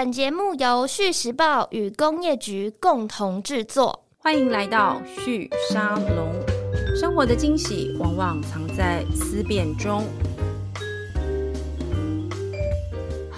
本节目由续时报与工业局共同制作，欢迎来到续沙龙。生活的惊喜往往藏在思辨中。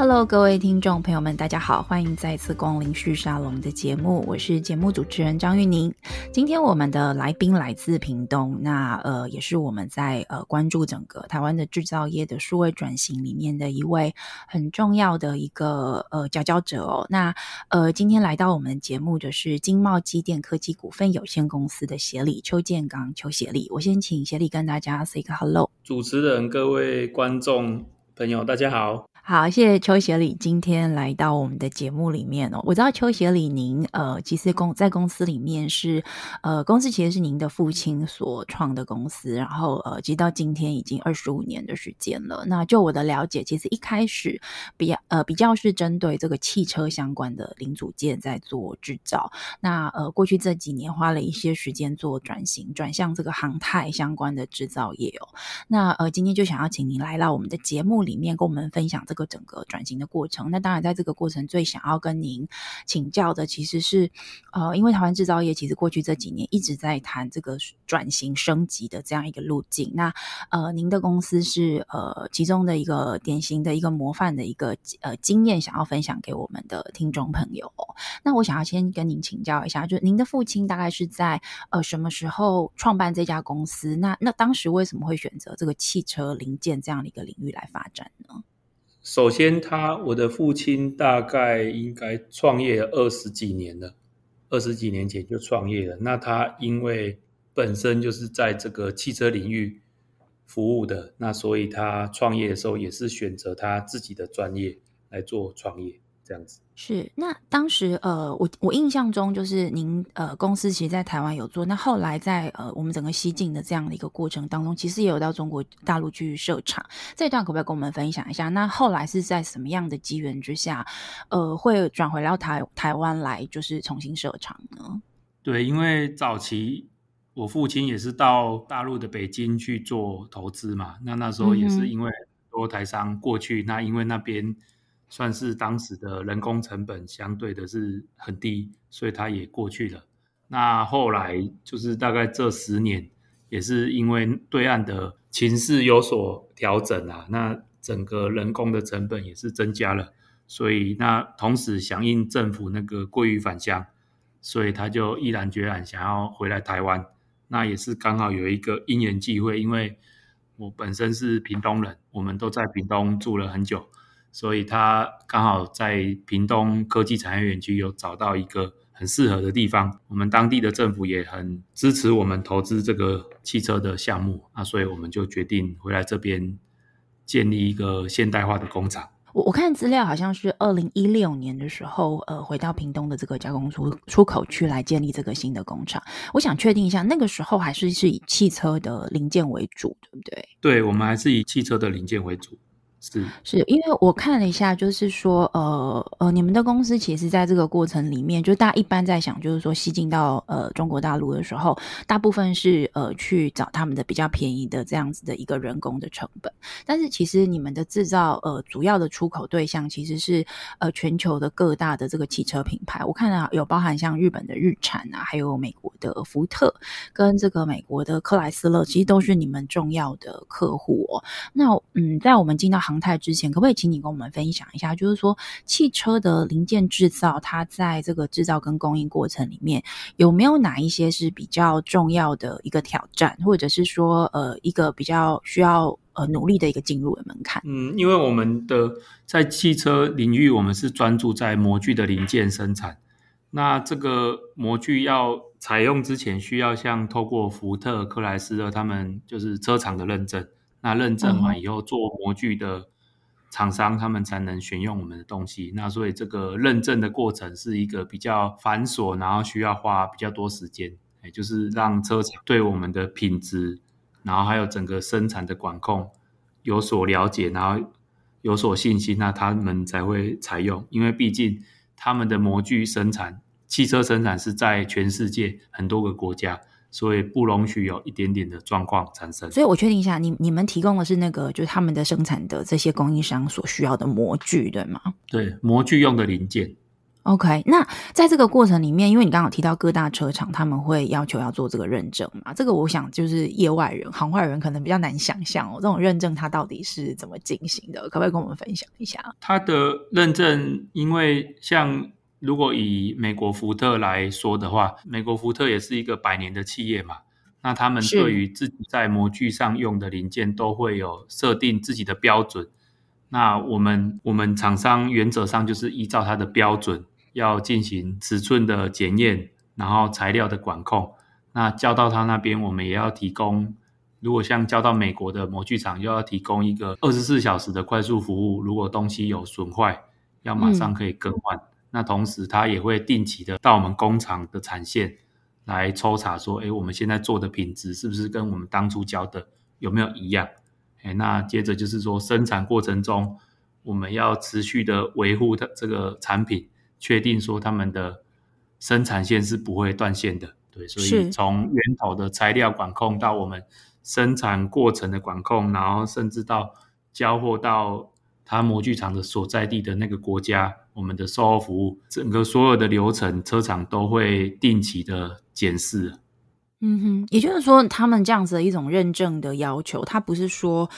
Hello，各位听众朋友们，大家好，欢迎再次光临旭沙龙的节目，我是节目主持人张玉宁。今天我们的来宾来自屏东，那呃也是我们在呃关注整个台湾的制造业的数位转型里面的一位很重要的一个呃佼佼者哦。那呃今天来到我们节目的是经贸机电科技股份有限公司的协理邱建刚邱协理，我先请协理跟大家 say 个 hello。主持人、各位观众朋友，大家好。好，谢谢邱协理今天来到我们的节目里面哦。我知道邱协理您呃，其实公在公司里面是呃，公司其实是您的父亲所创的公司，然后呃，直到今天已经二十五年的时间了。那就我的了解，其实一开始比较呃比较是针对这个汽车相关的零组件在做制造。那呃，过去这几年花了一些时间做转型，转向这个航太相关的制造业哦。那呃，今天就想要请您来到我们的节目里面，跟我们分享这个。整个转型的过程，那当然在这个过程最想要跟您请教的，其实是呃，因为台湾制造业其实过去这几年一直在谈这个转型升级的这样一个路径。那呃，您的公司是呃其中的一个典型的一个模范的一个呃经验，想要分享给我们的听众朋友。那我想要先跟您请教一下，就是您的父亲大概是在呃什么时候创办这家公司？那那当时为什么会选择这个汽车零件这样的一个领域来发展呢？首先，他我的父亲大概应该创业二十几年了，二十几年前就创业了。那他因为本身就是在这个汽车领域服务的，那所以他创业的时候也是选择他自己的专业来做创业。这样子是，那当时呃，我我印象中就是您呃公司其实，在台湾有做，那后来在呃我们整个西进的这样的一个过程当中，其实也有到中国大陆去设厂，这一段可不可以跟我们分享一下？那后来是在什么样的机缘之下，呃，会转回到台台湾来，就是重新设厂呢？对，因为早期我父亲也是到大陆的北京去做投资嘛，那那时候也是因为很多台商过去，嗯、那因为那边。算是当时的人工成本相对的是很低，所以他也过去了。那后来就是大概这十年，也是因为对岸的情势有所调整啊，那整个人工的成本也是增加了，所以那同时响应政府那个鲑鱼返乡，所以他就毅然决然想要回来台湾。那也是刚好有一个因缘际会，因为我本身是屏东人，我们都在屏东住了很久。所以他刚好在屏东科技产业园区有找到一个很适合的地方，我们当地的政府也很支持我们投资这个汽车的项目啊，所以我们就决定回来这边建立一个现代化的工厂。我我看资料好像是二零一六年的时候，呃，回到屏东的这个加工出出口区来建立这个新的工厂。我想确定一下，那个时候还是是以汽车的零件为主，对不对？对，我们还是以汽车的零件为主。是，是因为我看了一下，就是说，呃呃，你们的公司其实在这个过程里面，就大家一般在想，就是说，吸进到呃中国大陆的时候，大部分是呃去找他们的比较便宜的这样子的一个人工的成本，但是其实你们的制造呃主要的出口对象其实是呃全球的各大的这个汽车品牌，我看到有包含像日本的日产啊，还有美国的福特跟这个美国的克莱斯勒，其实都是你们重要的客户哦。那嗯，在我们进到常态之前，可不可以请你跟我们分享一下，就是说汽车的零件制造，它在这个制造跟供应过程里面，有没有哪一些是比较重要的一个挑战，或者是说呃一个比较需要呃努力的一个进入的门槛？嗯，因为我们的在汽车领域，我们是专注在模具的零件生产，那这个模具要采用之前，需要像透过福特、克莱斯勒他们就是车厂的认证。那认证完以后，做模具的厂商他们才能选用我们的东西。那所以这个认证的过程是一个比较繁琐，然后需要花比较多时间，也就是让车厂对我们的品质，然后还有整个生产的管控有所了解，然后有所信心，那他们才会采用。因为毕竟他们的模具生产，汽车生产是在全世界很多个国家。所以不容许有一点点的状况产生。所以我确定一下，你你们提供的是那个就是他们的生产的这些供应商所需要的模具，对吗？对，模具用的零件。OK，那在这个过程里面，因为你刚好提到各大车厂他们会要求要做这个认证嘛，这个我想就是业外人、行外人可能比较难想象哦，这种认证它到底是怎么进行的？可不可以跟我们分享一下？它的认证，因为像如果以美国福特来说的话，美国福特也是一个百年的企业嘛，那他们对于自己在模具上用的零件都会有设定自己的标准。那我们我们厂商原则上就是依照它的标准。要进行尺寸的检验，然后材料的管控。那交到他那边，我们也要提供。如果像交到美国的模具厂，又要提供一个二十四小时的快速服务。如果东西有损坏，要马上可以更换。嗯、那同时，他也会定期的到我们工厂的产线来抽查，说：哎，我们现在做的品质是不是跟我们当初交的有没有一样？哎，那接着就是说，生产过程中我们要持续的维护它这个产品。确定说他们的生产线是不会断线的，对，所以从源头的材料管控到我们生产过程的管控，然后甚至到交货到他模具厂的所在地的那个国家，我们的售后服务，整个所有的流程，车厂都会定期的检视。嗯哼，也就是说，他们这样子的一种认证的要求，它不是说。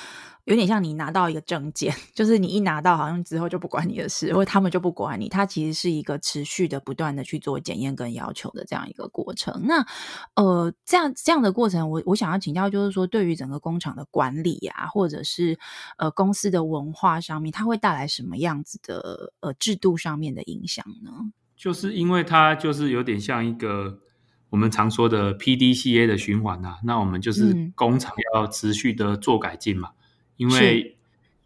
有点像你拿到一个证件，就是你一拿到，好像之后就不管你的事，或者他们就不管你。它其实是一个持续的、不断的去做检验跟要求的这样一个过程。那呃，这样这样的过程，我我想要请教，就是说，对于整个工厂的管理啊，或者是呃公司的文化上面，它会带来什么样子的呃制度上面的影响呢？就是因为它就是有点像一个我们常说的 PDCA 的循环啊，那我们就是工厂要持续的做改进嘛。嗯因为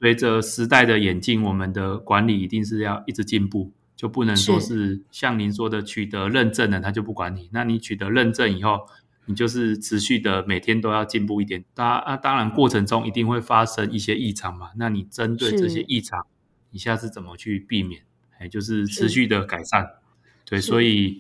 随着时代的演进，我们的管理一定是要一直进步，就不能说是像您说的取得认证了，他就不管你。那你取得认证以后，你就是持续的每天都要进步一点。当啊，当然过程中一定会发生一些异常嘛。那你针对这些异常，你下次怎么去避免？哎，就是持续的改善。对，所以，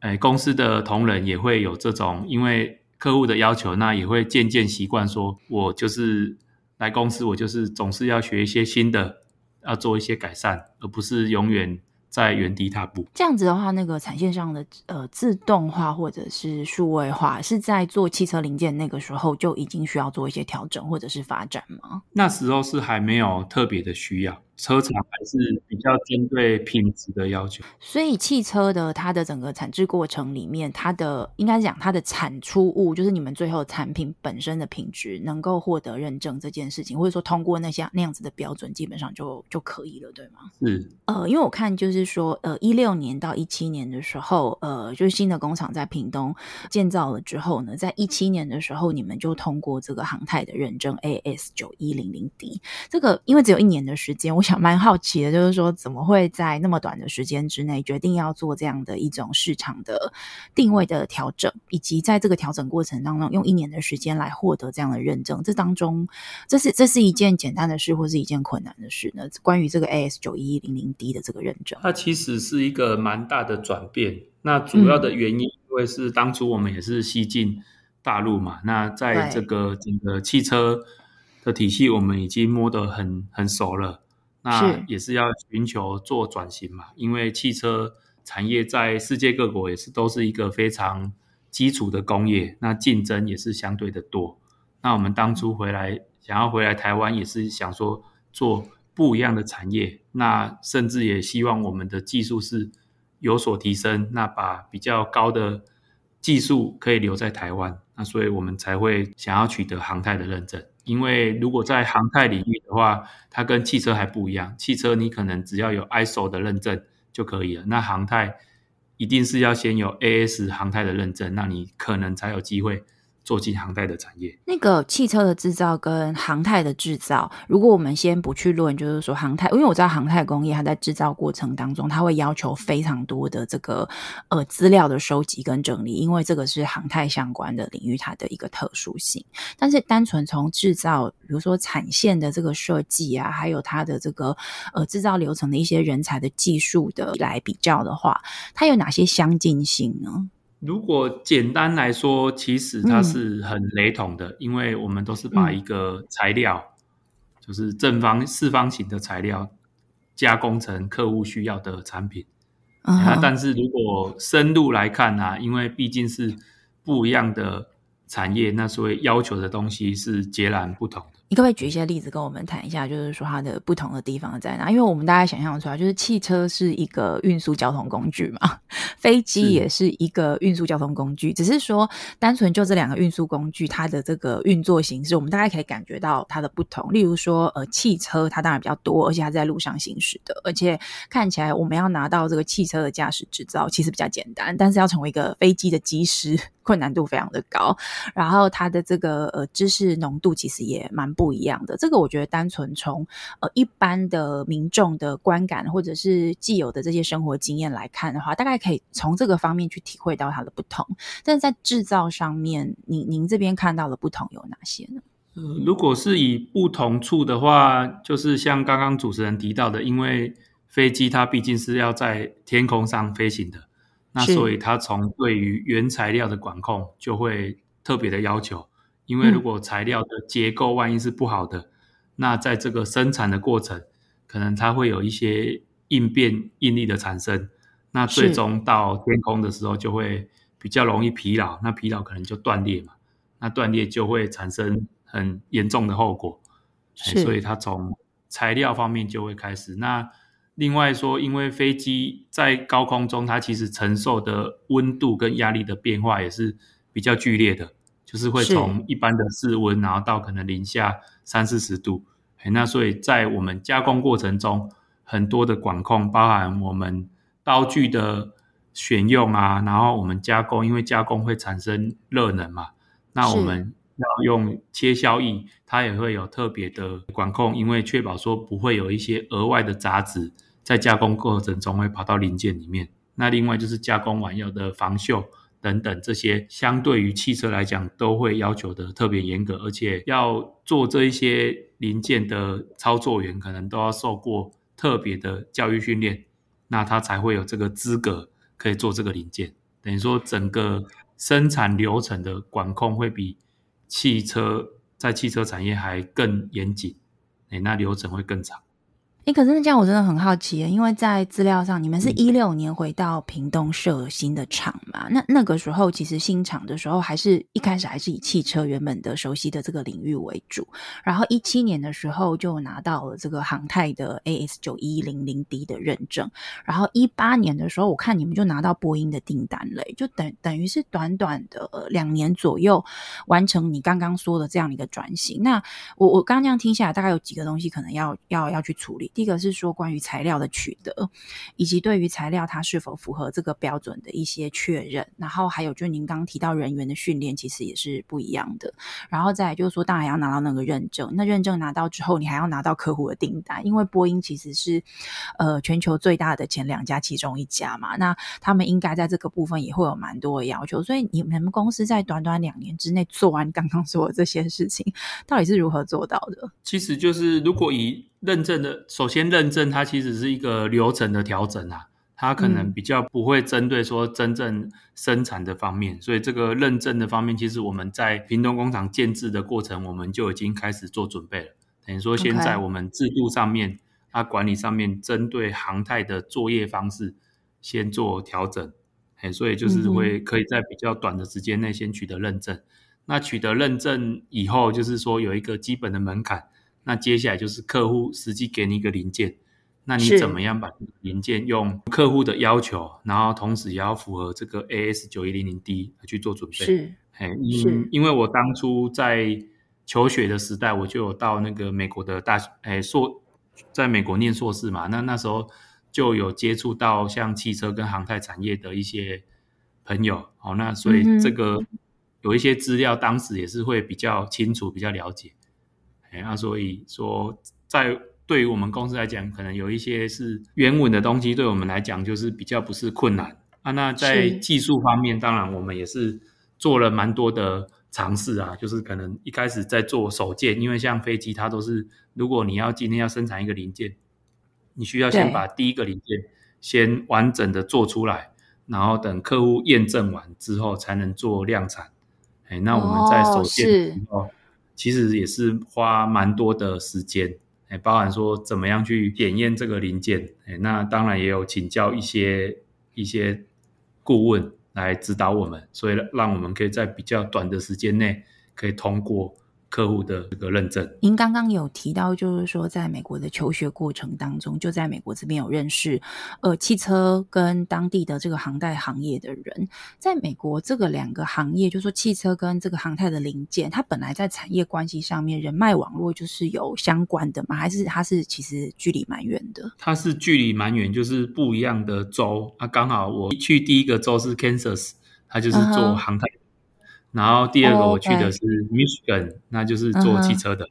哎，公司的同仁也会有这种，因为客户的要求，那也会渐渐习惯说，我就是。来公司，我就是总是要学一些新的，要做一些改善，而不是永远在原地踏步。这样子的话，那个产线上的呃自动化或者是数位化，是在做汽车零件那个时候就已经需要做一些调整或者是发展吗？那时候是还没有特别的需要。车厂还是比较针对品质的要求，所以汽车的它的整个产制过程里面，它的应该讲它的产出物，就是你们最后产品本身的品质能够获得认证这件事情，或者说通过那些那样子的标准，基本上就就可以了，对吗？是，呃，因为我看就是说，呃，一六年到一七年的时候，呃，就是新的工厂在屏东建造了之后呢，在一七年的时候，你们就通过这个航太的认证 AS 九一零零 D，这个因为只有一年的时间，我。想蛮好奇的，就是说怎么会在那么短的时间之内决定要做这样的一种市场的定位的调整，以及在这个调整过程当中用一年的时间来获得这样的认证，这当中这是这是一件简单的事，或是一件困难的事呢？关于这个 AS 九一零零 D 的这个认证，它其实是一个蛮大的转变。那主要的原因，因为是当初我们也是西进大陆嘛，那在这个整个汽车的体系，我们已经摸得很很熟了。那也是要寻求做转型嘛，因为汽车产业在世界各国也是都是一个非常基础的工业，那竞争也是相对的多。那我们当初回来想要回来台湾，也是想说做不一样的产业，那甚至也希望我们的技术是有所提升，那把比较高的技术可以留在台湾，那所以我们才会想要取得航太的认证。因为如果在航太领域的话，它跟汽车还不一样。汽车你可能只要有 ISO 的认证就可以了，那航太一定是要先有 AS 航太的认证，那你可能才有机会。做进航太的产业，那个汽车的制造跟航太的制造，如果我们先不去论，就是说航太，因为我知道航太工业它在制造过程当中，它会要求非常多的这个呃资料的收集跟整理，因为这个是航太相关的领域它的一个特殊性。但是单纯从制造，比如说产线的这个设计啊，还有它的这个呃制造流程的一些人才的技术的来比较的话，它有哪些相近性呢？如果简单来说，其实它是很雷同的，嗯、因为我们都是把一个材料，嗯、就是正方四方形的材料，加工成客户需要的产品。嗯、啊，但是如果深入来看呢、啊，因为毕竟是不一样的产业，那所以要求的东西是截然不同的。你可不可以举一些例子跟我们谈一下，就是说它的不同的地方在哪？因为我们大概想象出来，就是汽车是一个运输交通工具嘛，飞机也是一个运输交通工具，是只是说单纯就这两个运输工具，它的这个运作形式，我们大概可以感觉到它的不同。例如说，呃，汽车它当然比较多，而且它在路上行驶的，而且看起来我们要拿到这个汽车的驾驶执照其实比较简单，但是要成为一个飞机的机师，困难度非常的高。然后它的这个呃知识浓度其实也蛮。不一样的，这个我觉得单纯从呃一般的民众的观感，或者是既有的这些生活经验来看的话，大概可以从这个方面去体会到它的不同。但是在制造上面，您您这边看到的不同有哪些呢？嗯，如果是以不同处的话，就是像刚刚主持人提到的，因为飞机它毕竟是要在天空上飞行的，那所以它从对于原材料的管控就会特别的要求。因为如果材料的结构万一是不好的，嗯、那在这个生产的过程，可能它会有一些应变应力的产生，那最终到天空的时候就会比较容易疲劳，那疲劳可能就断裂嘛，那断裂就会产生很严重的后果，是所以它从材料方面就会开始。那另外说，因为飞机在高空中，它其实承受的温度跟压力的变化也是比较剧烈的。就是会从一般的室温，然后到可能零下三四十度，那所以在我们加工过程中，很多的管控，包含我们刀具的选用啊，然后我们加工，因为加工会产生热能嘛，那我们要用切削液，它也会有特别的管控，因为确保说不会有一些额外的杂质在加工过程中会跑到零件里面。那另外就是加工完要的防锈。等等，这些相对于汽车来讲，都会要求的特别严格，而且要做这一些零件的操作员，可能都要受过特别的教育训练，那他才会有这个资格可以做这个零件。等于说，整个生产流程的管控会比汽车在汽车产业还更严谨，哎，那流程会更长。诶，可是那这样我真的很好奇，因为在资料上，你们是一六年回到屏东设新的厂嘛？那那个时候其实新厂的时候，还是一开始还是以汽车原本的熟悉的这个领域为主。然后一七年的时候就拿到了这个航太的 AS 九一零零 D 的认证。然后一八年的时候，我看你们就拿到波音的订单了，就等等于是短短的两年左右完成你刚刚说的这样的一个转型。那我我刚刚这样听下来，大概有几个东西可能要要要去处理。第一个是说关于材料的取得，以及对于材料它是否符合这个标准的一些确认，然后还有就您刚提到人员的训练，其实也是不一样的。然后再就是说，当然要拿到那个认证，那认证拿到之后，你还要拿到客户的订单，因为波音其实是呃全球最大的前两家其中一家嘛，那他们应该在这个部分也会有蛮多的要求。所以你们公司在短短两年之内做完刚刚说的这些事情，到底是如何做到的？其实就是如果以认证的，首先认证它其实是一个流程的调整啊，它可能比较不会针对说真正生产的方面，嗯、所以这个认证的方面，其实我们在屏东工厂建制的过程，我们就已经开始做准备了。等于说，现在我们制度上面，它 Okay. 管理上面，针对航太的作业方式先做调整，哎，所以就是会可以在比较短的时间内先取得认证。嗯、那取得认证以后，就是说有一个基本的门槛。那接下来就是客户实际给你一个零件，那你怎么样把零件用客户的要求，然后同时也要符合这个 AS 九一零零 D 去做准备。是，哎，因因为我当初在求学的时代，我就有到那个美国的大学，哎，硕，在美国念硕士嘛，那那时候就有接触到像汽车跟航太产业的一些朋友，好，那所以这个有一些资料，当时也是会比较清楚，比较了解。那、啊、所以说，在对于我们公司来讲，可能有一些是原文的东西，对我们来讲就是比较不是困难啊。那在技术方面，当然我们也是做了蛮多的尝试啊。就是可能一开始在做手件，因为像飞机它都是，如果你要今天要生产一个零件，你需要先把第一个零件先完整的做出来，然后等客户验证完之后才能做量产。哎，那我们在首件的时候，其实也是花蛮多的时间，哎，包含说怎么样去检验这个零件，哎，那当然也有请教一些一些顾问来指导我们，所以让我们可以在比较短的时间内可以通过。客户的这个认证，您刚刚有提到，就是说在美国的求学过程当中，就在美国这边有认识，呃，汽车跟当地的这个航太行业的人，在美国这个两个行业，就是说汽车跟这个航太的零件，它本来在产业关系上面，人脉网络就是有相关的吗？还是它是其实距离蛮远的？它是距离蛮远，就是不一样的州。啊，刚好我去第一个州是 Kansas，它就是做航太。Uh-huh. 然后第二个我去的是 Michigan，、oh. 那就是做汽车的，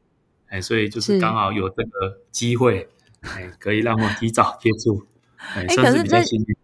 哎、uh-huh.，所以就是刚好有这个机会，哎，可以让我提早接触，哎，算是比较幸运。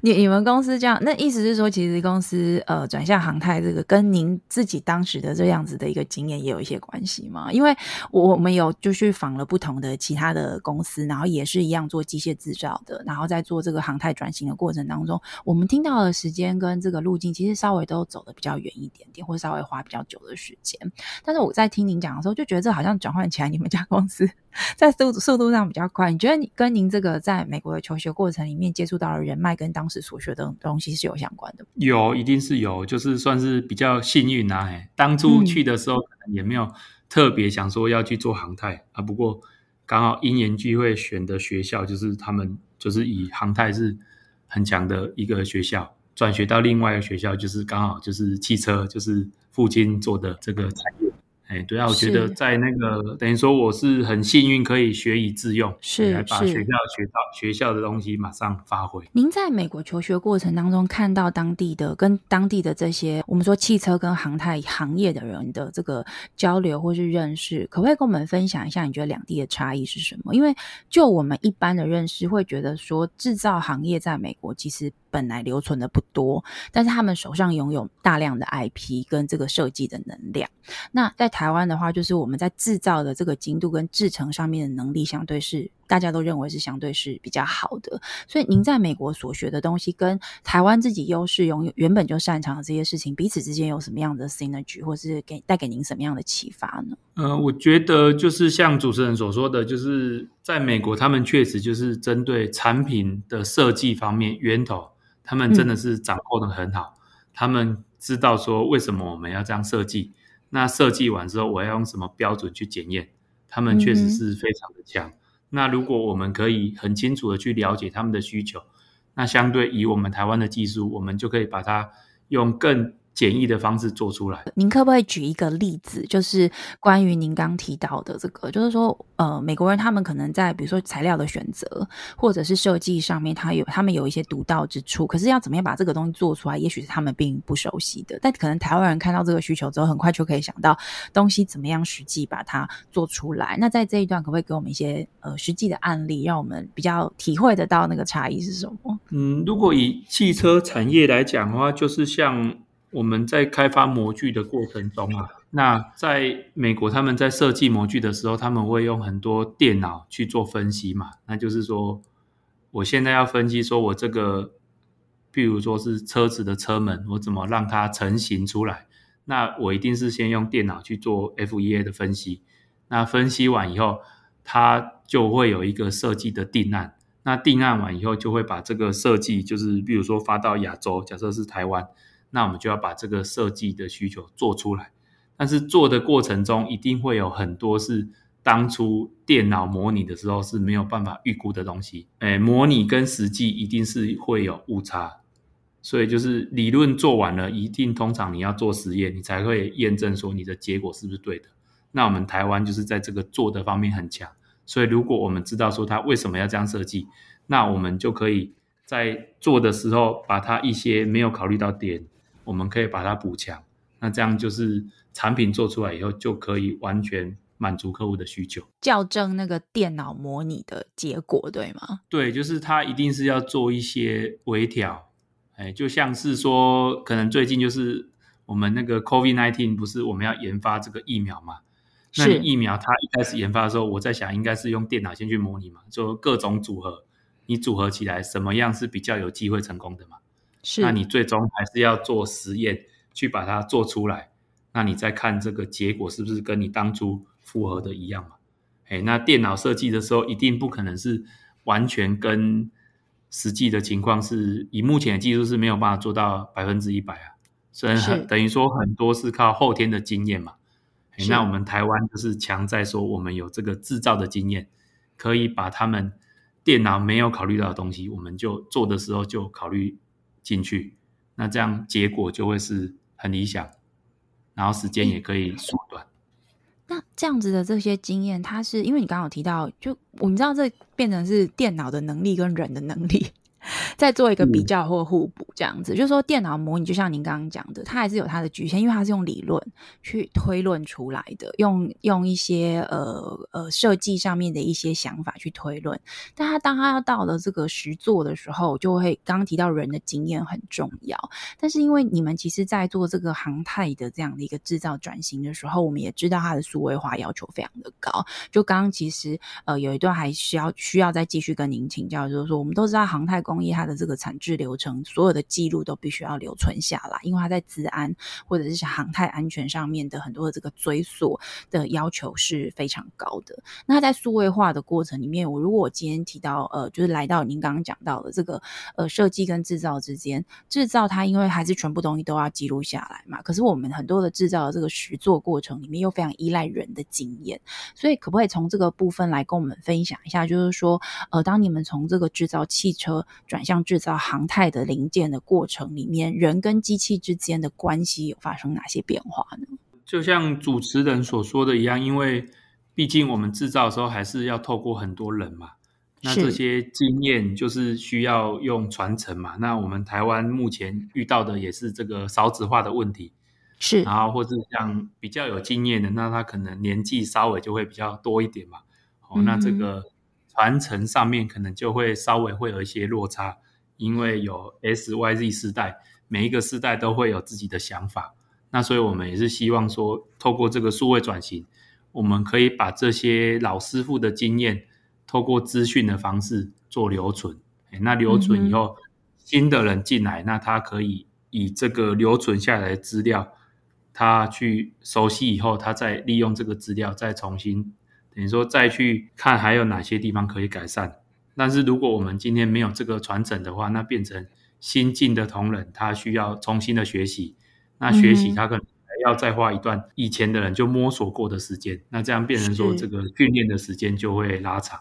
你你们公司这样，那意思是说，其实公司呃转向航太这个，跟您自己当时的这样子的一个经验也有一些关系吗？因为我我们有就去访了不同的其他的公司，然后也是一样做机械制造的，然后在做这个航太转型的过程当中，我们听到的时间跟这个路径，其实稍微都走得比较远一点点，或稍微花比较久的时间。但是我在听您讲的时候，就觉得这好像转换起来，你们家公司在速速度上比较快。你觉得你跟您这个在美国的求学过程里面接触到的人脉跟当时所学的东西是有相关的，有，一定是有，就是算是比较幸运啊。哎，当初去的时候可能也没有特别想说要去做航太、嗯、啊，不过刚好因缘际会选的学校就是他们就是以航太是很强的一个学校，转学到另外一个学校就是刚好就是汽车，就是父亲做的这个产业。哎，对啊，我觉得在那个等于说我是很幸运，可以学以致用，是来把学校学到学校的东西马上发挥。您在美国求学过程当中，看到当地的跟当地的这些我们说汽车跟航太行业的人的这个交流或是认识，可不可以跟我们分享一下？你觉得两地的差异是什么？因为就我们一般的认识，会觉得说制造行业在美国其实。本来留存的不多，但是他们手上拥有大量的 IP 跟这个设计的能量。那在台湾的话，就是我们在制造的这个精度跟制程上面的能力，相对是大家都认为是相对是比较好的。所以您在美国所学的东西，跟台湾自己优势拥有原本就擅长的这些事情，彼此之间有什么样的 synergy，或是给带给您什么样的启发呢？呃，我觉得就是像主持人所说的，就是在美国，他们确实就是针对产品的设计方面源头。他们真的是掌控的很好，嗯，他们知道说为什么我们要这样设计，那设计完之后我要用什么标准去检验，他们确实是非常的强，嗯。那如果我们可以很清楚的去了解他们的需求，那相对以我们台湾的技术，我们就可以把它用更简易的方式做出来。您可不可以举一个例子，就是关于您刚提到的这个，就是说，呃，美国人他们可能在比如说材料的选择或者是设计上面，他有他们有一些独到之处，可是要怎么样把这个东西做出来，也许是他们并不熟悉的。但可能台湾人看到这个需求之后，很快就可以想到东西怎么样实际把它做出来。那在这一段，可不可以给我们一些呃实际的案例，让我们比较体会得到那个差异是什么？嗯，如果以汽车产业来讲的话，就是像。我们在开发模具的过程中啊，那在美国他们在设计模具的时候，他们会用很多电脑去做分析嘛。那就是说，我现在要分析说我这个，譬如说是车子的车门，我怎么让它成型出来？那我一定是先用电脑去做 FEA 的分析。那分析完以后，它就会有一个设计的定案。那定案完以后，就会把这个设计，就是比如说发到亚洲，假设是台湾。那我们就要把这个设计的需求做出来，但是做的过程中一定会有很多是当初电脑模拟的时候是没有办法预估的东西，诶，模拟跟实际一定是会有误差，所以就是理论做完了，一定通常你要做实验，你才会验证说你的结果是不是对的。那我们台湾就是在这个做的方面很强，所以如果我们知道说它为什么要这样设计，那我们就可以在做的时候把它一些没有考虑到点。我们可以把它补强，那这样就是产品做出来以后就可以完全满足客户的需求，校正那个电脑模拟的结果，对吗？对，就是它一定是要做一些微调，哎，就像是说，可能最近就是我们那个 COVID-19 不是我们要研发这个疫苗嘛？那疫苗它一开始研发的时候，我在想应该是用电脑先去模拟嘛，就各种组合，你组合起来什么样是比较有机会成功的嘛？是，那你最终还是要做实验去把它做出来，那你再看这个结果是不是跟你当初复合的一样嘛？哎，那电脑设计的时候一定不可能是完全跟实际的情况是，以目前的技术是没有办法做到百分之一百啊，所以很等于说很多是靠后天的经验嘛。哎那我们台湾就是强在说我们有这个制造的经验，可以把他们电脑没有考虑到的东西，我们就做的时候就考虑进去，那这样结果就会是很理想，然后时间也可以缩短。那这样子的这些经验，它是因为你刚刚有提到，就我们知道这变成是电脑的能力跟人的能力。再做一个比较或互补，这样子，嗯、就是说电脑模拟就像您刚刚讲的，它还是有它的局限，因为它是用理论去推论出来的，用用一些呃呃设计上面的一些想法去推论。但它当它要到了这个实作的时候，就会刚刚提到人的经验很重要。但是因为你们其实在做这个航太的这样的一个制造转型的时候，我们也知道它的数位化要求非常的高。就刚刚其实呃有一段还需要需要再继续跟您请教，就是说我们都知道航太工业它的这个产制流程，所有的记录都必须要留存下来，因为它在治安或者是航太安全上面的很多的这个追溯的要求是非常高的。那它在数位化的过程里面，我如果我今天提到呃，就是来到您刚刚讲到的这个呃设计跟制造之间，制造它因为还是全部东西都要记录下来嘛，可是我们很多的制造的这个实作过程里面又非常依赖人的经验，所以可不可以从这个部分来跟我们分享一下，就是说呃，当你们从这个制造汽车转向制造航太的零件的过程里面，人跟机器之间的关系有发生哪些变化呢？就像主持人所说的一样，因为毕竟我们制造的时候还是要透过很多人嘛，那这些经验就是需要用传承嘛。那我们台湾目前遇到的也是这个少子化的问题，是，然后或是像比较有经验的，那他可能年纪稍微就会比较多一点嘛。哦，那这个。传承上面可能就会稍微会有一些落差，因为有 S、Y、Z 世代，每一个世代都会有自己的想法。那所以我们也是希望说，透过这个数位转型，我们可以把这些老师傅的经验，透过资讯的方式做留存。那留存以后，嗯、新的人进来，那他可以以这个留存下来的资料，他去熟悉以后，他再利用这个资料再重新。你说再去看还有哪些地方可以改善，但是如果我们今天没有这个传承的话，那变成新进的同仁他需要重新的学习，那学习他可能还要再花一段以前的人就摸索过的时间，那这样变成说这个训练的时间就会拉长，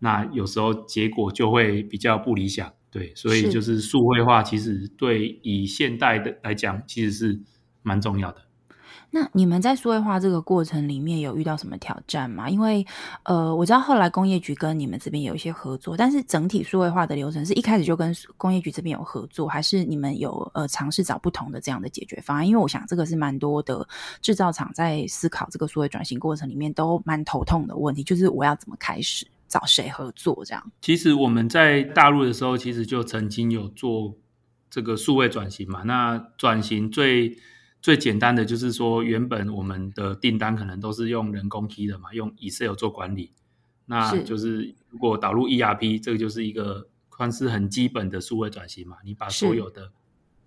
那有时候结果就会比较不理想，对，所以就是。数位化其实对以现代的来讲其实是蛮重要的。那你们在数位化这个过程里面有遇到什么挑战吗？因为呃，我知道后来工业局跟你们这边有一些合作，但是整体数位化的流程是一开始就跟工业局这边有合作，还是你们有呃尝试找不同的这样的解决方案？因为我想这个是蛮多的制造厂在思考这个数位转型过程里面都蛮头痛的问题，就是我要怎么开始找谁合作这样。其实我们在大陆的时候，其实就曾经有做这个数位转型嘛，那转型最。最简单的就是说，原本我们的订单可能都是用人工 key 的嘛，用 Excel 做管理。那就是如果导入 ERP，这个就是一个算是很基本的数位转型嘛。你把所有的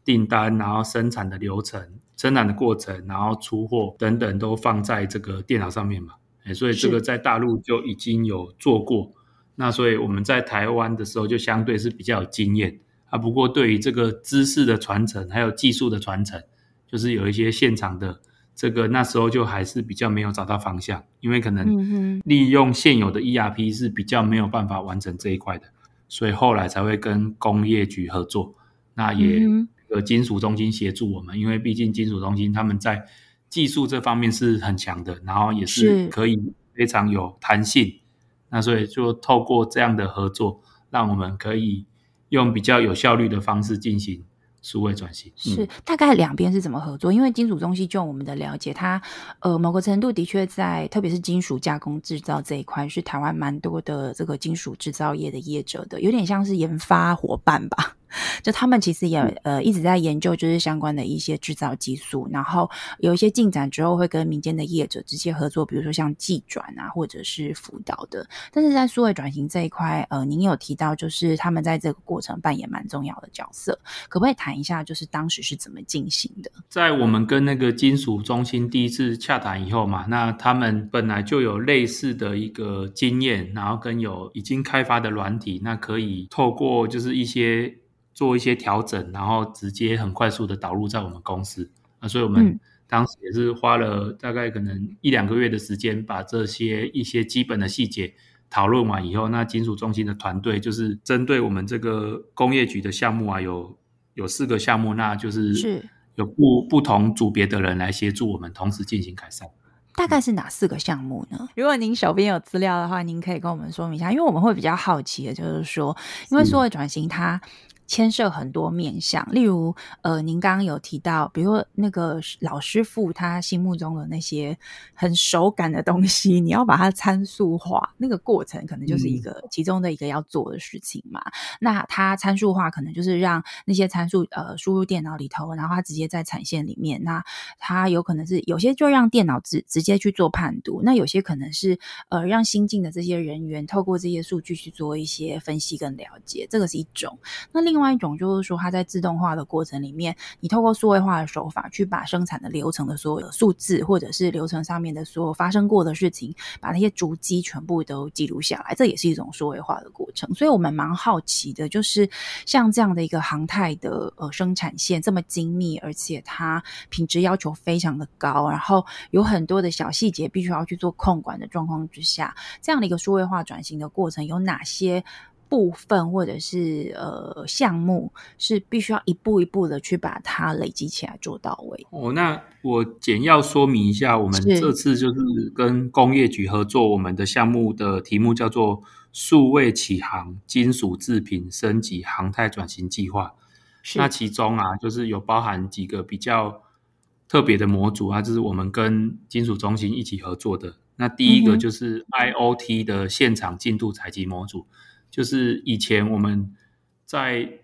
订单，然后生产的流程、生产的过程，然后出货等等，都放在这个电脑上面嘛。哎，所以这个在大陆就已经有做过。那所以我们在台湾的时候就相对是比较有经验啊。不过对于这个知识的传承，还有技术的传承。就是有一些现场的这个，那时候就还是比较没有找到方向，因为可能利用现有的 ERP 是比较没有办法完成这一块的，所以后来才会跟工业局合作，那也有金属中心协助我们，因为毕竟金属中心他们在技术这方面是很强的，然后也是可以非常有弹性，那所以就透过这样的合作，让我们可以用比较有效率的方式进行。数位转型是大概两边是怎么合作？因为金属中心就我们的了解，它呃某个程度的确在，特别是金属加工制造这一块，是台湾蛮多的这个金属制造业的业者的，有点像是研发伙伴吧。就他们其实也呃一直在研究，就是相关的一些制造技术，然后有一些进展之后，会跟民间的业者直接合作，比如说像技转啊，或者是辅导的。但是在数位转型这一块，呃，您有提到，就是他们在这个过程扮演蛮重要的角色，可不可以谈一下，就是当时是怎么进行的？在我们跟那个金属中心第一次洽谈以后嘛，那他们本来就有类似的一个经验，然后跟有已经开发的软体，那可以透过就是一些。做一些调整，然后直接很快速的导入在我们公司啊，所以我们当时也是花了大概可能一两个月的时间，把这些一些基本的细节讨论完以后，那金属中心的团队就是针对我们这个工业局的项目啊，有有四个项目，那就是有不不同组别的人来协助我们同时进行改善。大概是哪四个项目呢？如果您手边有资料的话，您可以跟我们说明一下，因为我们会比较好奇的，就是说，因为数位转型它。牵涉很多面向，例如，呃，您刚刚有提到，比如说那个老师傅他心目中的那些很手感的东西，你要把它参数化，那个过程可能就是一个其中的一个要做的事情嘛。那它参数化可能就是让那些参数呃输入电脑里头，然后它直接在产线里面。那它有可能是有些就让电脑直直接去做判读，那有些可能是呃让新进的这些人员透过这些数据去做一些分析跟了解，这个是一种。那另外。另外一种就是说，它在自动化的过程里面，你透过数位化的手法，去把生产的流程的所有数字，或者是流程上面的所有发生过的事情，把那些足迹全部都记录下来，这也是一种数位化的过程。所以我们蛮好奇的，就是像这样的一个航太的呃生产线这么精密，而且它品质要求非常的高，然后有很多的小细节必须要去做控管的状况之下，这样的一个数位化转型的过程有哪些？部分或者是呃项目是必须要一步一步的去把它累积起来做到位。哦，那我简要说明一下，我们这次就是跟工业局合作，我们的项目的题目叫做“数位启航金属制品升级航太转型计划”。那其中啊，就是有包含几个比较特别的模组啊，就是我们跟金属中心一起合作的。那第一个就是 IoT 的现场进度采集模组。就是以前我们在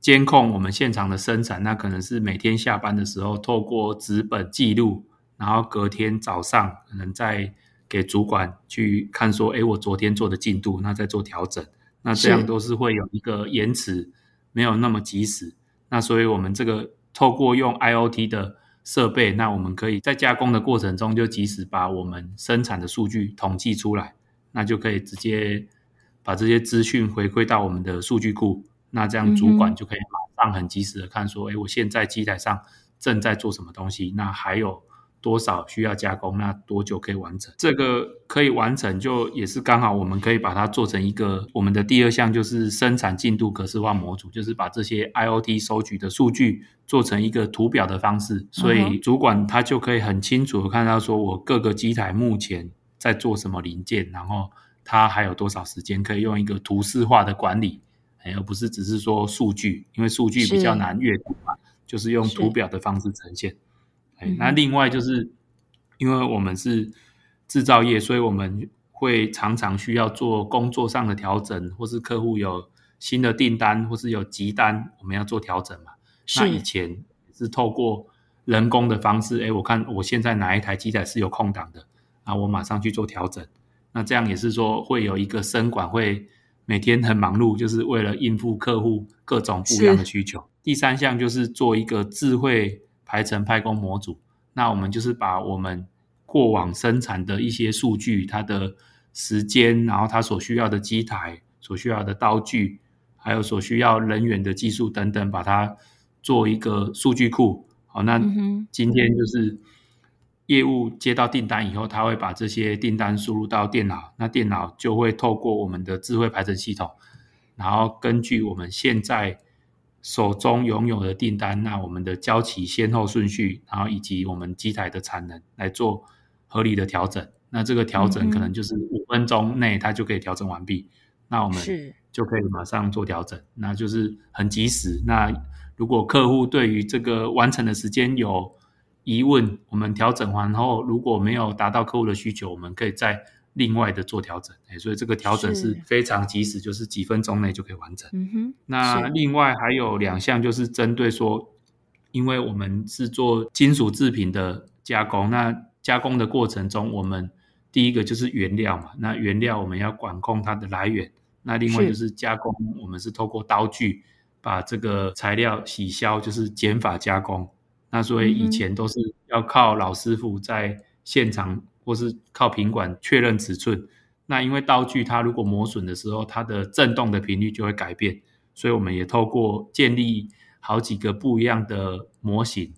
监控我们现场的生产，那可能是每天下班的时候透过纸本记录，然后隔天早上可能再给主管去看，说，哎，我昨天做的进度，那再做调整，那这样都是会有一个延迟，没有那么及时。那所以我们这个透过用 IoT 的设备，那我们可以在加工的过程中就及时把我们生产的数据统计出来，那就可以直接。把这些资讯回馈到我们的数据库，那这样主管就可以马上很及时的看说，哎、嗯，我现在机台上正在做什么东西，那还有多少需要加工，那多久可以完成？这个可以完成，就也是刚好我们可以把它做成一个我们的第二项，就是生产进度格式化模组，就是把这些 IoT 收取的数据做成一个图表的方式，所以主管他就可以很清楚的看到说我各个机台目前在做什么零件，然后。它还有多少时间可以用一个图示化的管理，而不是只是说数据，因为数据比较难阅读嘛，是就是用图表的方式呈现。哎，那另外就是因为我们是制造业，所以我们会常常需要做工作上的调整，或是客户有新的订单，或是有急单，我们要做调整嘛。是那以前是透过人工的方式，哎，我看我现在哪一台机台是有空档的，啊，我马上去做调整。那这样也是说，会有一个生管会每天很忙碌，就是为了应付客户各种不一样的需求。第三项就是做一个智慧排程派工模组。那我们就是把我们过往生产的一些数据，它的时间，然后它所需要的机台、所需要的刀具，还有所需要人员的技术等等，把它做一个数据库。好，那今天就是。业务接到订单以后，他会把这些订单输入到电脑，那电脑就会透过我们的智慧排程系统，然后根据我们现在手中拥有的订单，那我们的交期先后顺序，然后以及我们机台的产能来做合理的调整。那这个调整可能就是五分钟内它就可以调整完毕，那我们就可以马上做调整，那就是很及时。那如果客户对于这个完成的时间有疑问，我们调整完后如果没有达到客户的需求，我们可以再另外的做调整，哎，所以这个调整是非常及时，就是几分钟内就可以完成。嗯哼。那另外还有两项，就是针对说，因为我们是做金属制品的加工，那加工的过程中，我们第一个就是原料嘛，那原料我们要管控它的来源。那另外就是加工，我们是透过刀具把这个材料洗消，就是减法加工。那所以以前都是要靠老师傅在现场，或是靠品管确认尺寸。那因为刀具它如果磨损的时候，它的震动的频率就会改变，所以我们也透过建立好几个不一样的模型，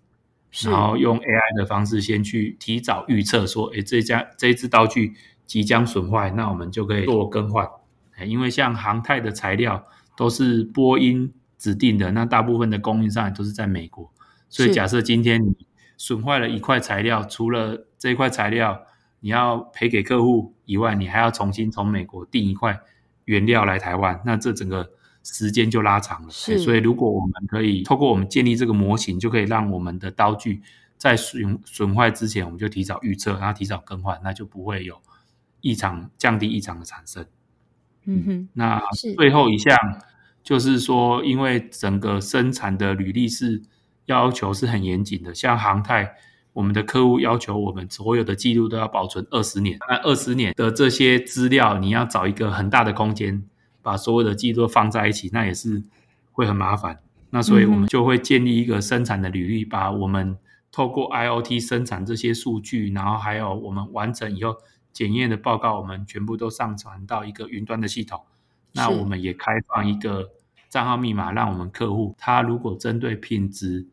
然后用 AI 的方式先去提早预测说，诶，这家这一支刀具即将损坏，那我们就可以做更换。因为像航太的材料都是波音指定的，那大部分的供应商也都是在美国，所以假设今天你损坏了一块材料，除了这一块材料你要赔给客户以外，你还要重新从美国订一块原料来台湾，那这整个时间就拉长了。是，所以如果我们可以透过我们建立这个模型，就可以让我们的刀具在损损坏之前，我们就提早预测，然后提早更换，那就不会有异常，降低异常的产生。嗯哼，那最后一项就是说，因为整个生产的履历是要求是很严谨的，像航太，我们的客户要求我们所有的记录都要保存二十年，那二十年的这些资料，你要找一个很大的空间，把所有的记录都放在一起，那也是会很麻烦。那所以我们就会建立一个生产的履历，把我们透过 IoT 生产这些数据，然后还有我们完成以后。检验的报告，我们全部都上传到一个云端的系统。那我们也开放一个账号密码，让我们客户他如果针对品质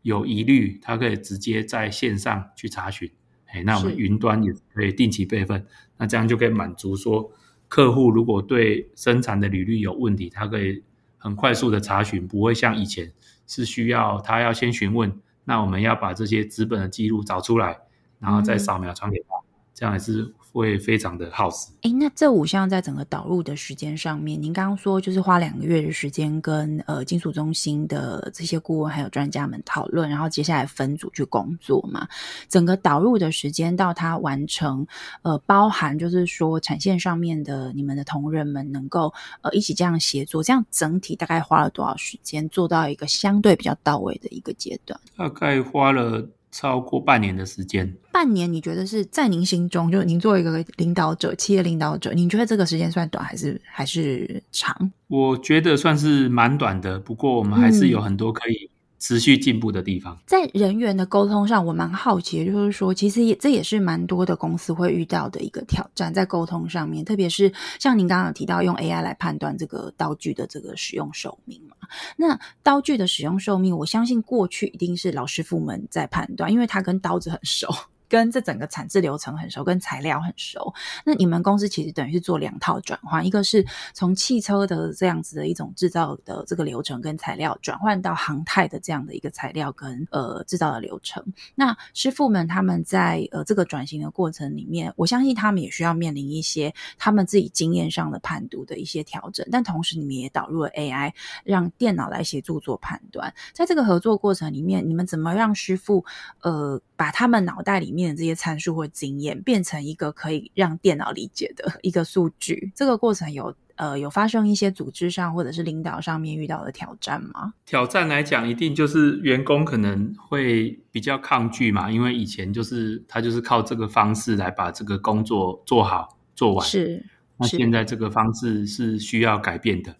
有疑虑，他可以直接在线上去查询。哎，那我们云端也可以定期备份。那这样就可以满足说，客户如果对生产的履历有问题，他可以很快速的查询，不会像以前是需要他要先询问。那我们要把这些资本的记录找出来，然后再扫描传给他，这样还是。会非常的耗时。诶，那这五项在整个导入的时间上面，您刚刚说就是花两个月的时间跟呃金属中心的这些顾问还有专家们讨论，然后接下来分组去工作嘛。整个导入的时间到它完成，呃，包含就是说产线上面的你们的同仁们能够呃一起这样协作，这样整体大概花了多少时间做到一个相对比较到位的一个阶段？大概花了。超过半年的时间，半年你觉得是在您心中，就是您作为一个领导者、企业领导者，您觉得这个时间算短还是还是长？我觉得算是蛮短的，不过我们还是有很多可以持续进步的地方。在人员的沟通上，我蛮好奇，就是说，其实也这也是蛮多的公司会遇到的一个挑战，在沟通上面，特别是像您刚刚有提到用 AI 来判断这个刀具的这个使用寿命嘛。那刀具的使用寿命，我相信过去一定是老师傅们在判断，因为他跟刀子很熟。跟这整个产制流程很熟，跟材料很熟。那你们公司其实等于是做两套转换，一个是从汽车的这样子的一种制造的这个流程跟材料，转换到航太的这样的一个材料跟呃制造的流程。那师傅们他们在呃这个转型的过程里面，我相信他们也需要面临一些他们自己经验上的判读的一些调整，但同时你们也导入了 AI，让电脑来协助做判断。在这个合作过程里面，你们怎么让师傅呃把他们脑袋里面这些参数或经验变成一个可以让电脑理解的一个数据，这个过程有呃有发生一些组织上或者是领导上面遇到的挑战吗？挑战来讲，一定就是员工可能会比较抗拒嘛，因为以前就是他就是靠这个方式来把这个工作做好做完，是。那现在这个方式是需要改变的，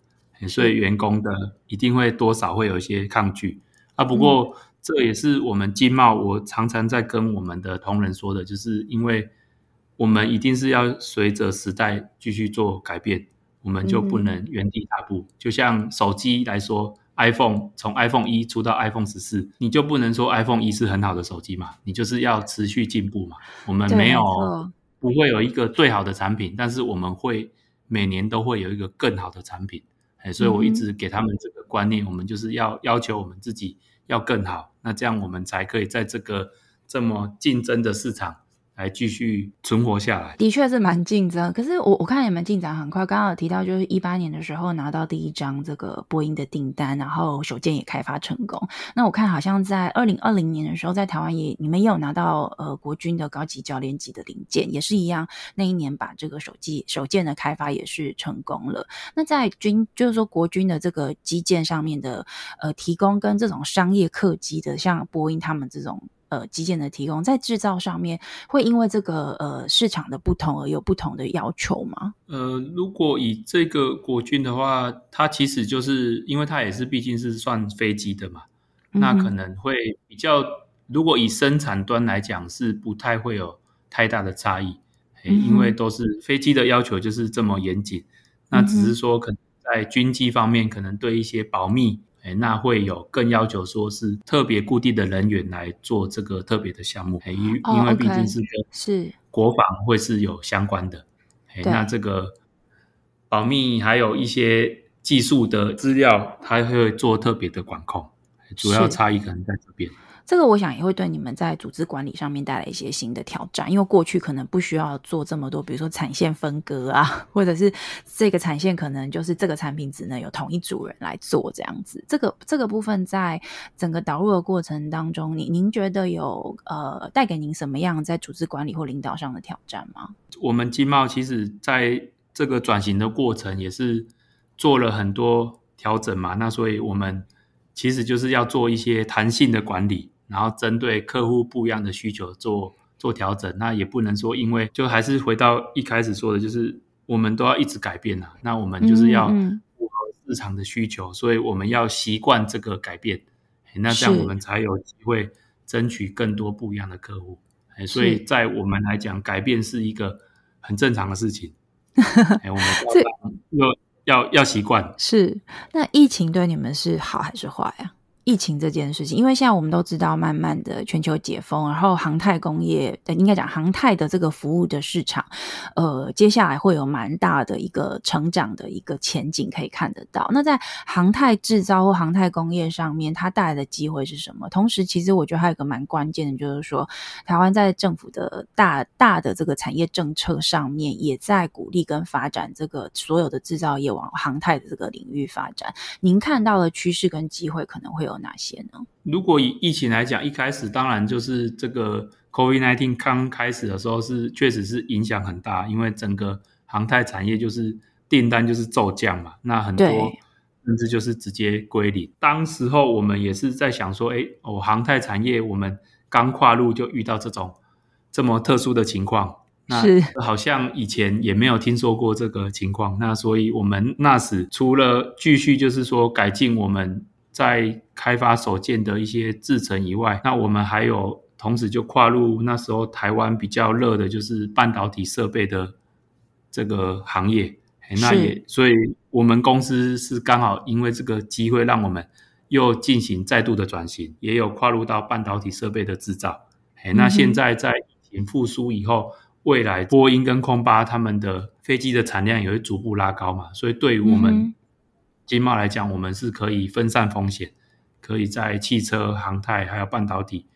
所以员工的一定会多少会有一些抗拒啊。不过。嗯这也是我们经贸，我常常在跟我们的同仁说的，就是因为我们一定是要随着时代继续做改变，我们就不能原地踏步。嗯、就像手机来说，iPhone 从 iPhone 一出到 iPhone 十四，你就不能说 iPhone 一是很好的手机嘛？你就是要持续进步嘛。我们没有不会有一个最好的产品，但是我们会每年都会有一个更好的产品。哎，所以我一直给他们这个观念，我们就是要要求我们自己。要更好，那这样我们才可以在这个这么竞争的市场来继续存活下来，的确是蛮竞争。可是我我看你们进展很快，刚刚有提到就是一八年的时候拿到第一张这个波音的订单，然后手件也开发成功。那我看好像在二零二零年的时候，在台湾也你们也有拿到呃国军的高级教练级的零件，也是一样。那一年把这个手机手件的开发也是成功了。那在军就是说国军的这个基建上面的呃提供跟这种商业客机的，像波音他们这种。呃，机件的提供在制造上面会因为这个呃市场的不同而有不同的要求吗？呃，如果以这个国军的话，它其实就是因为它也是毕竟是算飞机的嘛，嗯、那可能会比较，如果以生产端来讲是不太会有太大的差异，嗯、因为都是飞机的要求就是这么严谨，嗯、那只是说可能在军机方面可能对一些保密。哎，那会有更要求，说是特别固定的人员来做这个特别的项目，因因为毕竟是跟是国防会是有相关的，哎，那这个保密还有一些技术的资料，它会做特别的管控，主要差异可能在这边。这个我想也会对你们在组织管理上面带来一些新的挑战，因为过去可能不需要做这么多，比如说产线分割啊，或者是这个产线可能就是这个产品只能有同一组人来做这样子。这个这个部分在整个导入的过程当中，您您觉得有呃带给您什么样在组织管理或领导上的挑战吗？我们经贸其实在这个转型的过程也是做了很多调整嘛，那所以我们其实就是要做一些弹性的管理。然后针对客户不一样的需求做做调整，那也不能说因为就还是回到一开始说的，就是我们都要一直改变呐。那我们就是要符合市场的需求，嗯嗯，所以我们要习惯这个改变，那这样我们才有机会争取更多不一样的客户。所以在我们来讲，改变是一个很正常的事情。我们要要要习惯。是，那疫情对你们是好还是坏呀？疫情这件事情，因为现在我们都知道，慢慢的全球解封，然后航太工业应该讲航太的这个服务的市场，呃，接下来会有蛮大的一个成长的一个前景可以看得到。那在航太制造或航太工业上面，它带来的机会是什么？同时，其实我觉得还有一个蛮关键的，就是说，台湾在政府的大大的这个产业政策上面，也在鼓励跟发展这个所有的制造业往航太的这个领域发展。您看到的趋势跟机会可能会有。有哪些呢？如果以疫情来讲，一开始当然就是这个 COVID-19 刚开始的时候是确实是影响很大，因为整个航太产业就是订单就是骤降嘛，那很多甚至就是直接归零。当时候我们也是在想说，哎，哦，航太产业我们刚跨入就遇到这种这么特殊的情况，那好像以前也没有听说过这个情况，那所以我们那时除了继续就是说改进我们。在开发手舰的一些制程以外，那我们还有同时就跨入那时候台湾比较热的，就是半导体设备的这个行业。那也，所以我们公司是刚好因为这个机会，让我们又进行再度的转型，也有跨入到半导体设备的制造。那现在在疫情复苏以后，未来波音跟空巴他们的飞机的产量也会逐步拉高嘛，所以对于我们。经贸来讲，我们是可以分散风险，可以在汽车、航太还有半导体，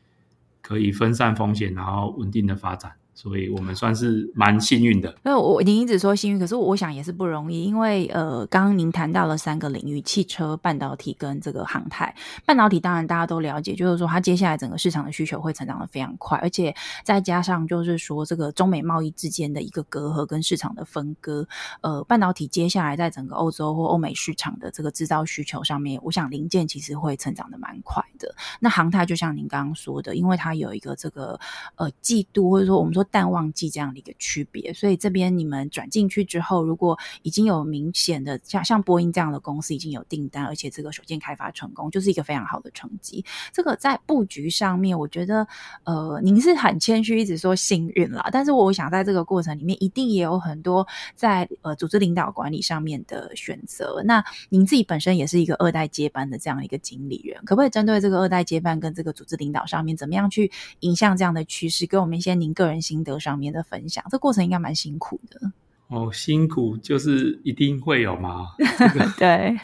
可以分散风险，然后稳定的发展。所以我们算是蛮幸运的。那我您一直说幸运，可是我想也是不容易，因为呃，刚刚您谈到了三个领域：汽车、半导体跟这个航太。半导体当然大家都了解，就是说它接下来整个市场的需求会成长的非常快，而且再加上就是说这个中美贸易之间的一个隔阂跟市场的分割，呃，半导体接下来在整个欧洲或欧美市场的这个制造需求上面，我想零件其实会成长的蛮快的。那航太就像您刚刚说的，因为它有一个这个呃季度或者说我们说。淡旺季这样的一个区别，所以这边你们转进去之后，如果已经有明显的像像波音这样的公司已经有订单，而且这个首件开发成功，就是一个非常好的成绩。这个在布局上面，我觉得呃，您是很谦虚，一直说幸运啦。但是我想在这个过程里面，一定也有很多在呃组织领导管理上面的选择。那您自己本身也是一个二代接班的这样一个经理人，可不可以针对这个二代接班跟这个组织领导上面，怎么样去影响这样的趋势，给我们一些您个人心得上面的分享，这过程应该蛮辛苦的哦。辛苦就是一定会有嘛。这个、对，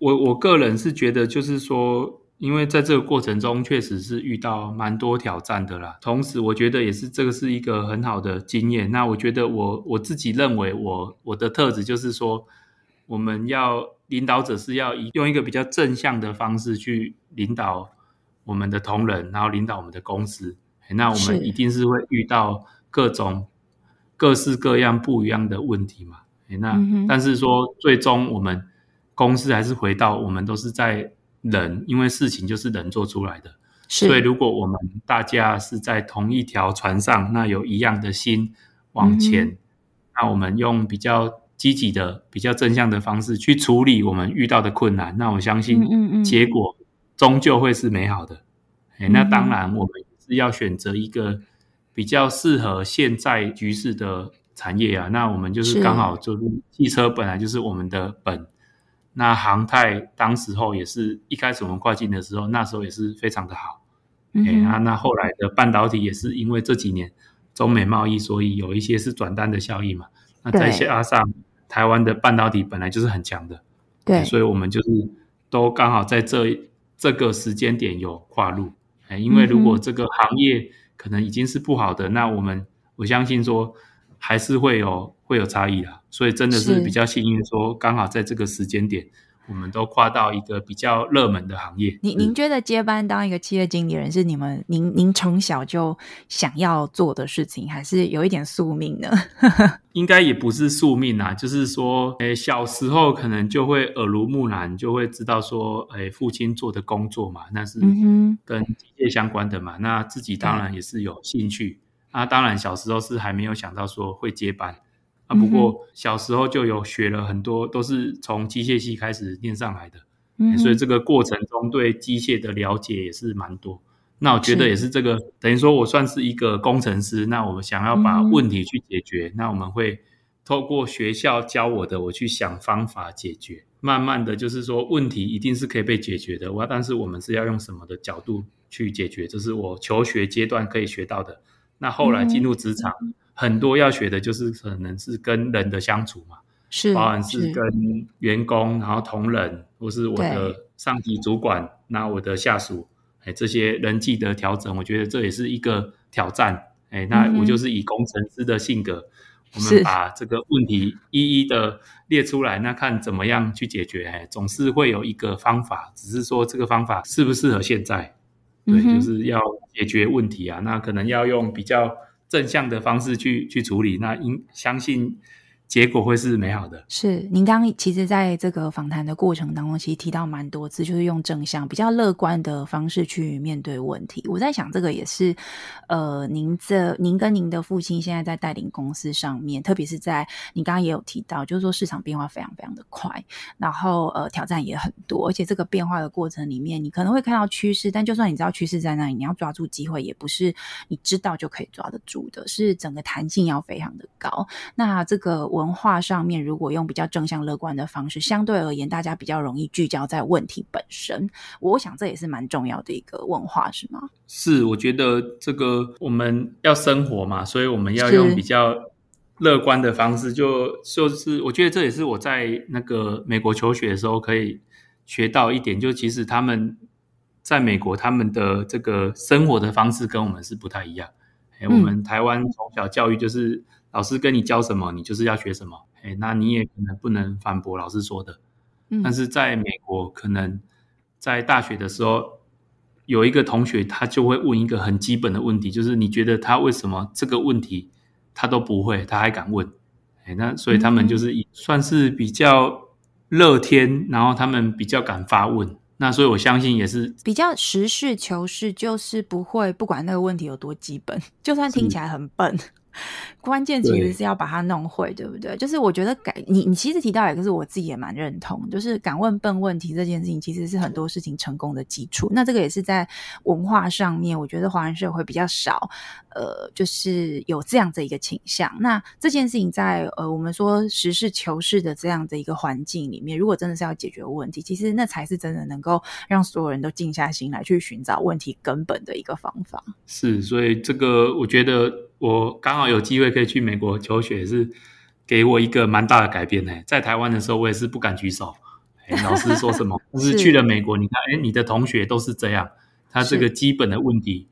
我我个人是觉得，就是说，因为在这个过程中确实是遇到蛮多挑战的啦。同时，我觉得也是这个是一个很好的经验。那我觉得我我自己认为我我的特质就是说，我们要领导者是要以用一个比较正向的方式去领导我们的同仁，然后领导我们的公司。那我们一定是会遇到各种各式各样不一样的问题嘛。那、嗯、但是说最终我们公司还是回到我们都是在。人，因为事情就是人做出来的，所以如果我们大家是在同一条船上，那有一样的心往前，嗯、那我们用比较积极的、比较正向的方式去处理我们遇到的困难，那我相信结果终究会是美好的。那当然，我们是要选择一个比较适合现在局势的产业啊。那我们就是刚好就是汽车本来就是我们的本。那航太当时候也是一开始我们跨境的时候，那时候也是非常的好。嗯、欸，那那后来的半导体也是因为这几年中美贸易，所以有一些是转单的效益嘛。那再加上台湾的半导体本来就是很强的，对、欸，所以我们就是都刚好在这这个时间点有跨入。哎、欸，因为如果这个行业可能已经是不好的，嗯、那我们我相信说还是会有。会有差异啦，所以真的是比较幸运，说刚好在这个时间点，我们都跨到一个比较热门的行业。您您觉得接班当一个企业经理人是你们您您从小就想要做的事情，还是有一点宿命呢？应该也不是宿命啊，就是说，诶，小时候可能就会耳濡目染，就会知道说，诶，父亲做的工作嘛，那是跟机械相关的嘛，那自己当然也是有兴趣。那当然小时候是还没有想到说会接班。啊，不过小时候就有学了很多，都是从机械系开始念上来的，嗯，所以这个过程中对机械的了解也是蛮多。那我觉得也是这个，等于说我算是一个工程师。那我们想要把问题去解决，那我们会透过学校教我的，我去想方法解决。慢慢的就是说，问题一定是可以被解决的。我但是我们是要用什么的角度去解决？这是我求学阶段可以学到的。那后来进入职场。很多要学的就是可能是跟人的相处嘛，是，包含是跟员工，然后同仁，或是我的上级主管，那我的下属，哎，这些人际的调整，我觉得这也是一个挑战。哎，那我就是以工程师的性格，我们把这个问题一一的列出来，那看怎么样去解决。哎，总是会有一个方法，只是说这个方法适不适合现在。对，就是要解决问题啊，那可能要用比较。正向的方式去去处理，那应相信结果会是美好的。是，您刚其实在这个访谈的过程当中，其实提到蛮多次，就是用正向、比较乐观的方式去面对问题。我在想，这个也是，呃，您这您跟您的父亲现在在带领公司上面，特别是在你刚刚也有提到，就是说市场变化非常非常的快，然后呃挑战也很多，而且这个变化的过程里面，你可能会看到趋势，但就算你知道趋势在那里，你要抓住机会，也不是你知道就可以抓得住的，是整个弹性要非常的高。那这个。文化上面，如果用比较正向乐观的方式，相对而言，大家比较容易聚焦在问题本身。我想这也是蛮重要的一个文化，是吗？是，我觉得这个我们要生活嘛，所以我们要用比较乐观的方式。就就是，我觉得这也是我在那个美国求学的时候可以学到一点。就其实他们在美国，他们的这个生活的方式跟我们是不太一样。哎，我们台湾从小教育就是。老师跟你教什么，你就是要学什么。哎，那你也可能不能反驳老师说的。嗯，但是在美国，可能在大学的时候，有一个同学他就会问一个很基本的问题，就是你觉得他为什么这个问题他都不会，他还敢问？哎，那所以他们就是算是比较乐天，然后他们比较敢发问。那所以我相信也是比较实事求是，就是不会不管那个问题有多基本，就算听起来很笨。关键其实是要把它弄会，对，对不对？就是我觉得敢你你其实提到一个，是我自己也蛮认同，就是敢问笨问题这件事情，其实是很多事情成功的基础。那这个也是在文化上面，我觉得华人社会比较少，呃，就是有这样的一个倾向。那这件事情在呃我们说实事求是的这样的一个环境里面，如果真的是要解决问题，其实那才是真的能够让所有人都静下心来去寻找问题根本的一个方法。是，所以这个我觉得。我刚好有机会可以去美国求学，是给我一个蛮大的改变呢。在台湾的时候，我也是不敢举手，哎，老师说什么？但是去了美国，你看，哎，你的同学都是这样，他这个基本的问题，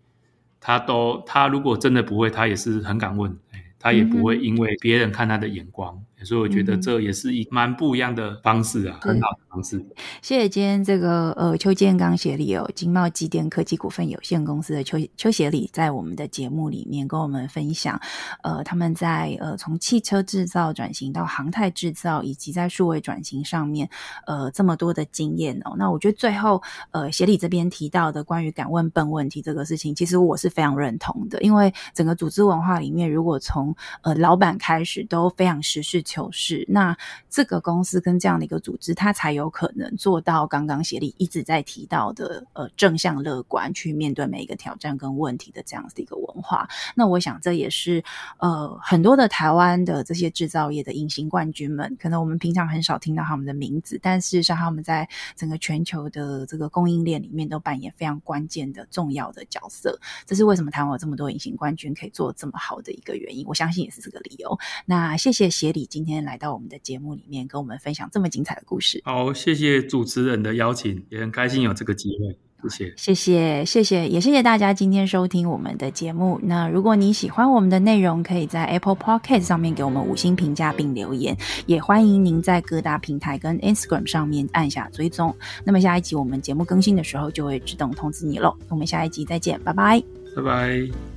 他都他如果真的不会，他也是很敢问。他也不会因为别人看他的眼光，嗯、所以我觉得这也是一蛮不一样的方式啊，嗯、很好的方式。谢谢今天这个呃邱建刚协理哦，经贸机电科技股份有限公司的邱邱协理在我们的节目里面跟我们分享，呃，他们在呃从汽车制造转型到航太制造，以及在数位转型上面呃这么多的经验哦。那我觉得最后呃协理这边提到的关于敢问笨问题这个事情，其实我是非常认同的，因为整个组织文化里面，如果从呃，老板开始都非常实事求求是，那这个公司跟这样的一个组织，它才有可能做到刚刚协理一直在提到的，呃，正向乐观去面对每一个挑战跟问题的这样子的一个文化。那我想这也是呃很多的台湾的这些制造业的隐形冠军们，可能我们平常很少听到他们的名字，但事实上他们在整个全球的这个供应链里面都扮演非常关键的重要的角色。这是为什么台湾有这么多隐形冠军可以做这么好的一个原因。我相信也是。这个理由，那谢谢协理今今天来到我们的节目里面，跟我们分享这么精彩的故事。好，谢谢主持人的邀请，也很开心有这个机会。谢谢，谢谢，谢谢，也谢谢大家今天收听我们的节目。那如果你喜欢我们的内容，可以在 Apple Podcast 上面给我们五星评价并留言，也欢迎您在各大平台跟 Instagram 上面按下追踪。那么下一集我们节目更新的时候，就会自动通知你喽。我们下一集再见，拜拜，拜拜。